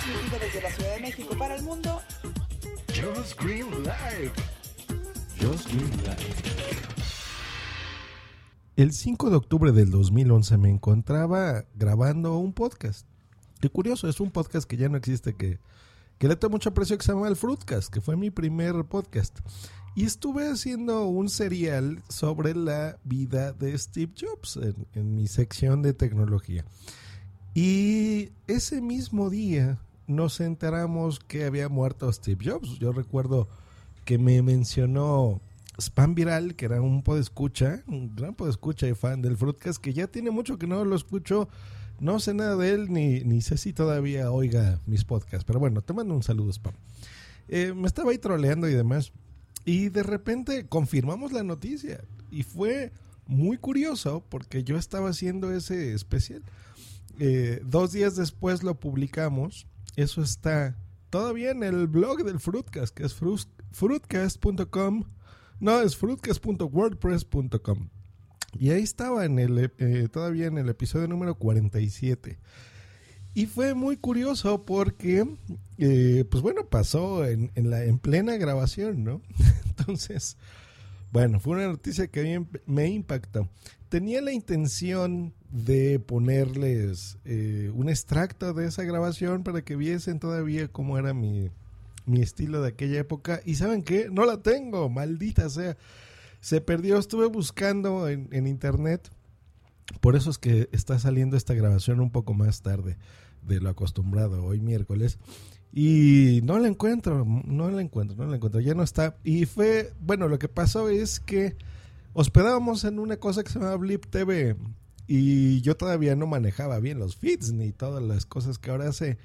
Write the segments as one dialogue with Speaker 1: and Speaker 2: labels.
Speaker 1: transmitido desde la Ciudad de México para el mundo.
Speaker 2: Just Green Live. Just Green Live.
Speaker 3: El 5 de octubre del 2011 me encontraba grabando un podcast. Qué curioso, es un podcast que ya no existe, que, que le tengo mucho aprecio, que se llama El Fruitcast, que fue mi primer podcast. Y estuve haciendo un serial sobre la vida de Steve Jobs en, en mi sección de tecnología. Y ese mismo día nos enteramos que había muerto Steve Jobs. Yo recuerdo que me mencionó Spam Viral, que era un podescucha, un gran podescucha y fan del Fruitcast, que ya tiene mucho que no lo escucho. No sé nada de él, ni, ni sé si todavía oiga mis podcasts. Pero bueno, te mando un saludo, Spam. Eh, me estaba ahí troleando y demás. Y de repente confirmamos la noticia. Y fue muy curioso porque yo estaba haciendo ese especial. Eh, dos días después lo publicamos. Eso está todavía en el blog del Fruitcast, que es fruitcast.com. No, es fruitcast.wordpress.com. Y ahí estaba en el, eh, todavía en el episodio número 47. Y fue muy curioso porque, eh, pues bueno, pasó en, en, la, en plena grabación, ¿no? Entonces, bueno, fue una noticia que me impactó. Tenía la intención de ponerles eh, un extracto de esa grabación para que viesen todavía cómo era mi, mi estilo de aquella época. Y ¿saben qué? No la tengo, maldita sea. Se perdió, estuve buscando en, en internet. Por eso es que está saliendo esta grabación un poco más tarde de lo acostumbrado, hoy miércoles. Y no la encuentro, no la encuentro, no la encuentro, ya no está. Y fue, bueno, lo que pasó es que hospedábamos en una cosa que se llama Blip TV y yo todavía no manejaba bien los feeds ni todas las cosas que ahora hace.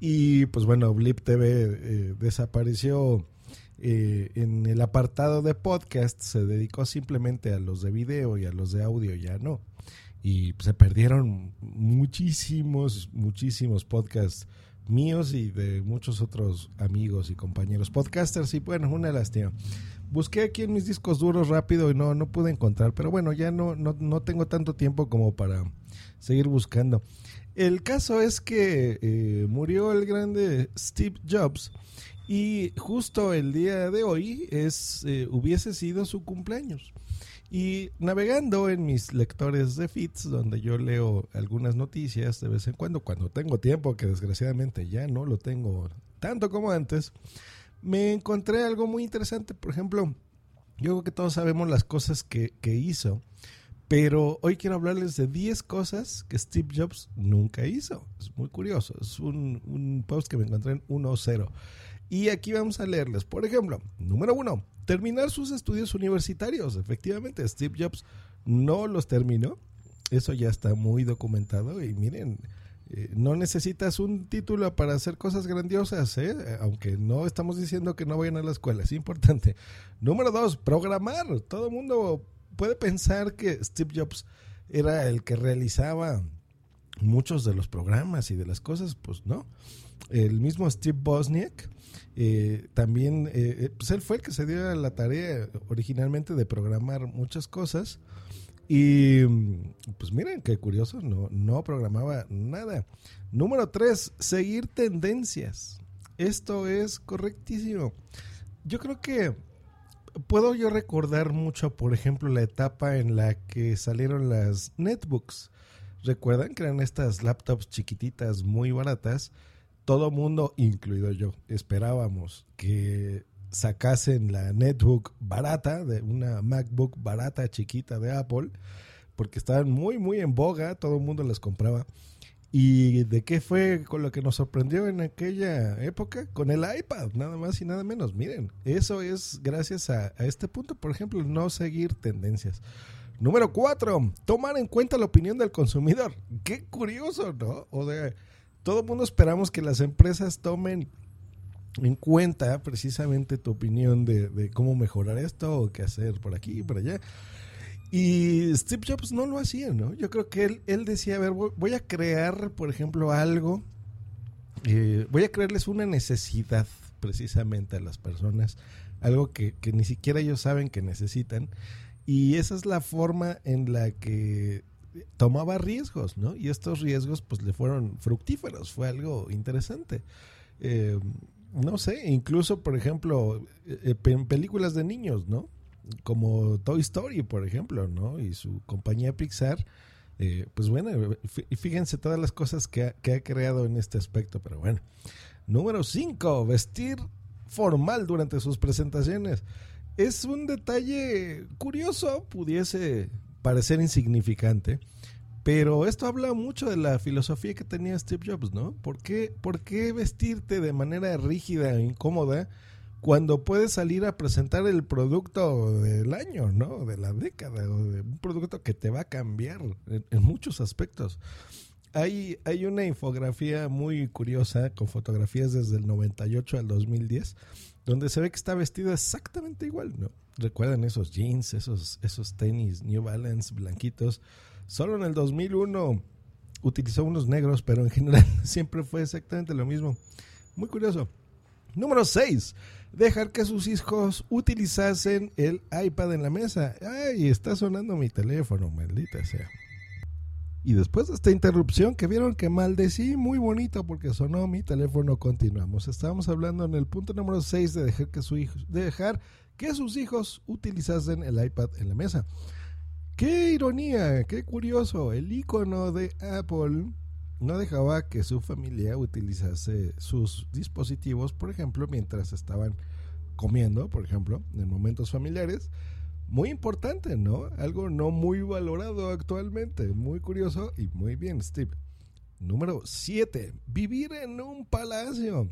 Speaker 3: Y pues bueno, Blip TV eh, desapareció eh, en el apartado de podcast, se dedicó simplemente a los de video y a los de audio, ya no. Y se perdieron muchísimos, muchísimos podcasts míos y de muchos otros amigos y compañeros podcasters y bueno, una lástima. Busqué aquí en mis discos duros rápido y no, no pude encontrar, pero bueno, ya no, no, no tengo tanto tiempo como para seguir buscando. El caso es que eh, murió el grande Steve Jobs y justo el día de hoy es, eh, hubiese sido su cumpleaños. Y navegando en mis lectores de feeds, donde yo leo algunas noticias de vez en cuando, cuando tengo tiempo, que desgraciadamente ya no lo tengo tanto como antes, me encontré algo muy interesante. Por ejemplo, yo creo que todos sabemos las cosas que, que hizo, pero hoy quiero hablarles de 10 cosas que Steve Jobs nunca hizo. Es muy curioso. Es un, un post que me encontré en 1.0. Y aquí vamos a leerles. Por ejemplo, número uno, terminar sus estudios universitarios. Efectivamente, Steve Jobs no los terminó. Eso ya está muy documentado. Y miren, eh, no necesitas un título para hacer cosas grandiosas, ¿eh? aunque no estamos diciendo que no vayan a la escuela. Es importante. Número dos, programar. Todo el mundo puede pensar que Steve Jobs era el que realizaba muchos de los programas y de las cosas. Pues no. El mismo Steve Bosniak eh, también, eh, pues él fue el que se dio la tarea originalmente de programar muchas cosas. Y pues miren qué curioso, no, no programaba nada. Número tres, seguir tendencias. Esto es correctísimo. Yo creo que puedo yo recordar mucho, por ejemplo, la etapa en la que salieron las netbooks. ¿Recuerdan que eran estas laptops chiquititas muy baratas? todo mundo, incluido yo, esperábamos que sacasen la netbook barata, de una MacBook barata chiquita de Apple, porque estaban muy, muy en boga, todo el mundo las compraba. ¿Y de qué fue con lo que nos sorprendió en aquella época? Con el iPad, nada más y nada menos. Miren, eso es gracias a, este punto, por ejemplo, no seguir tendencias. Número cuatro, tomar en cuenta la opinión del consumidor. Qué curioso, ¿no? O de todo el mundo esperamos que las empresas tomen en cuenta precisamente tu opinión de, de, cómo mejorar esto o qué hacer por aquí y por allá. Y Steve Jobs no lo hacía, ¿no? Yo creo que él, él decía, a ver, voy a crear, por ejemplo, algo, eh, voy a crearles una necesidad precisamente a las personas, algo que, que ni siquiera ellos saben que necesitan. Y esa es la forma en la que tomaba riesgos, ¿no? Y estos riesgos pues le fueron fructíferos, fue algo interesante. Eh, no sé, incluso por ejemplo eh, en películas de niños, ¿no? Como Toy Story, por ejemplo, ¿no? Y su compañía Pixar, eh, pues bueno, fíjense todas las cosas que ha, que ha creado en este aspecto, pero bueno. Número 5, vestir formal durante sus presentaciones. Es un detalle curioso, pudiese parecer insignificante, pero esto habla mucho de la filosofía que tenía Steve Jobs, ¿no? ¿Por qué, por qué vestirte de manera rígida e incómoda cuando puedes salir a presentar el producto del año, ¿no? De la década, o de un producto que te va a cambiar en, muchos aspectos. Hay, hay una infografía muy curiosa con fotografías desde el 98 al 2010 donde se ve que está vestido exactamente igual, ¿no? Recuerdan esos jeans, esos, esos tenis New Balance blanquitos. Solo en el 2001 utilizó unos negros, pero en general siempre fue exactamente lo mismo. Muy curioso. Número 6. Dejar que sus hijos utilizasen el iPad en la mesa. Ay, está sonando mi teléfono, maldita sea. Y después de esta interrupción que vieron que maldecí muy bonito porque sonó mi teléfono, continuamos. Estábamos hablando en el punto número 6 de dejar que, su hijo, de dejar que sus hijos utilizasen el iPad en la mesa. Qué ironía, qué curioso. El icono de Apple no dejaba que su familia utilizase sus dispositivos, por ejemplo, mientras estaban comiendo, por ejemplo, en momentos familiares muy importante, ¿no? Algo no muy valorado actualmente. Muy curioso y muy bien, Steve. Número 7. Vivir en un palacio.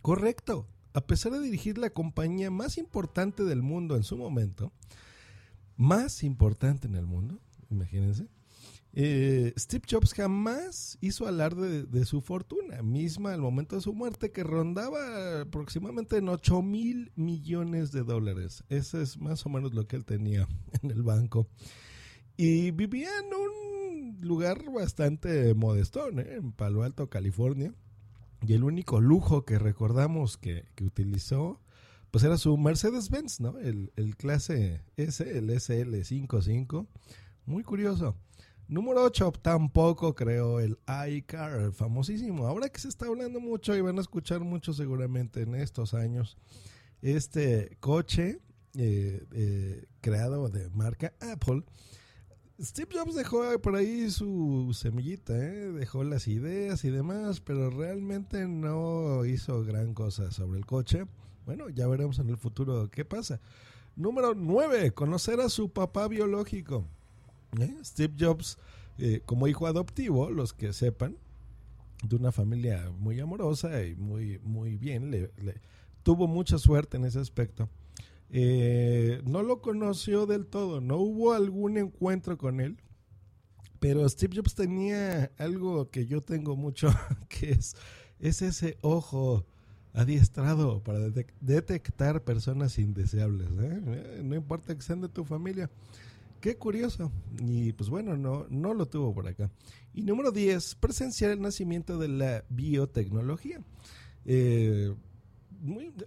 Speaker 3: Correcto. A pesar de dirigir la compañía más importante del mundo en su momento, más importante en el mundo, imagínense, eh, Steve Jobs jamás hizo alarde de, su fortuna, misma al momento de su muerte, que rondaba aproximadamente en 8 mil millones de dólares. Ese es más o menos lo que él tenía en el banco. Y vivía en un lugar bastante modestón, ¿eh? en Palo Alto, California. Y el único lujo que recordamos que, utilizó, pues era su Mercedes-Benz, ¿no? El, el clase S, el SL55. Muy curioso. Número 8, tampoco creo el iCar, famosísimo. Ahora que se está hablando mucho y van a escuchar mucho seguramente en estos años, este coche eh, eh, creado de marca Apple. Steve Jobs dejó por ahí su semillita, ¿eh? dejó las ideas y demás, pero realmente no hizo gran cosa sobre el coche. Bueno, ya veremos en el futuro qué pasa. Número 9, conocer a su papá biológico. ¿Eh? Steve Jobs, eh, como hijo adoptivo, los que sepan, de una familia muy amorosa y muy, muy bien, le, tuvo mucha suerte en ese aspecto. Eh, no lo conoció del todo, no hubo algún encuentro con él, pero Steve Jobs tenía algo que yo tengo mucho, que es, es ese ojo adiestrado para detectar personas indeseables. No importa que sean de tu familia. Qué curioso. Y pues bueno, no, no lo tuvo por acá. Y número 10, presenciar el nacimiento de la biotecnología. Eh,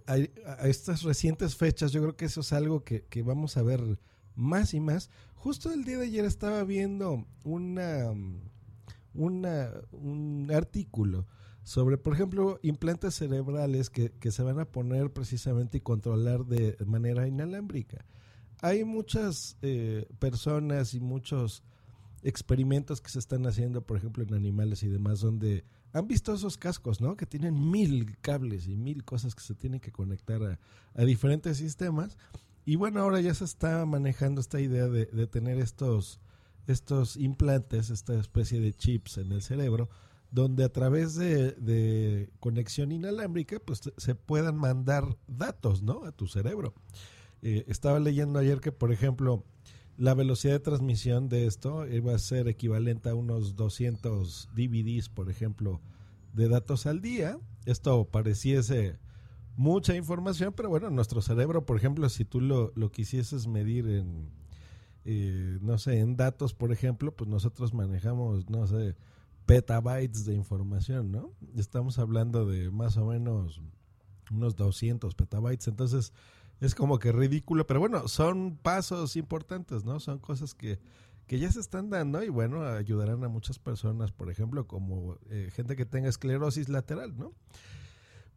Speaker 3: a, estas recientes fechas, yo creo que eso es algo que, vamos a ver más y más. Justo el día de ayer estaba viendo una, una un artículo sobre, por ejemplo, implantes cerebrales que, que se van a poner precisamente y controlar de manera inalámbrica hay muchas eh, personas y muchos experimentos que se están haciendo, por ejemplo, en animales y demás, donde han visto esos cascos, ¿no? Que tienen mil cables y mil cosas que se tienen que conectar a, diferentes sistemas. Y bueno, ahora ya se está manejando esta idea de, tener estos, estos implantes, esta especie de chips en el cerebro, donde a través de, conexión inalámbrica, pues se puedan mandar datos, ¿no? A tu cerebro. Eh, estaba leyendo ayer que, por ejemplo, la velocidad de transmisión de esto iba a ser equivalente a unos 200 DVDs, por ejemplo, de datos al día. Esto pareciese mucha información, pero bueno, nuestro cerebro, por ejemplo, si tú lo, quisieses medir en, eh, no sé, en datos, por ejemplo, pues nosotros manejamos, no sé, petabytes de información, ¿no? Estamos hablando de más o menos unos 200 petabytes. Entonces, es como que ridículo, pero bueno, son pasos importantes, ¿no? Son cosas que, que ya se están dando y bueno, ayudarán a muchas personas, por ejemplo, como eh, gente que tenga esclerosis lateral, ¿no?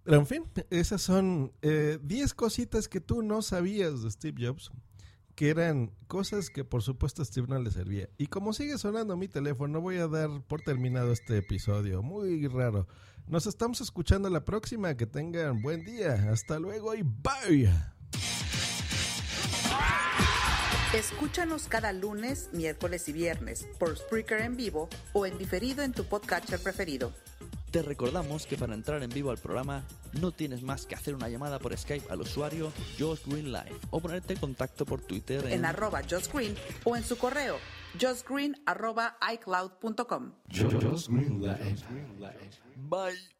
Speaker 3: Pero en fin, esas son 10 eh, cositas que tú no sabías de Steve Jobs, que eran cosas que por supuesto a Steve no le servía. Y como sigue sonando mi teléfono, voy a dar por terminado este episodio. Muy raro. Nos estamos escuchando la próxima. Que tengan buen día. Hasta luego y bye.
Speaker 1: Escúchanos cada lunes, miércoles y viernes por Spreaker en vivo o en diferido en tu podcatcher preferido.
Speaker 4: Te recordamos que para entrar en vivo al programa no tienes más que hacer una llamada por Skype al usuario Josh Green Live o ponerte en contacto por Twitter
Speaker 1: en, en arroba Josh Green o en su correo justgreen arroba icloud.com.
Speaker 2: Josh Green Live.
Speaker 4: Bye.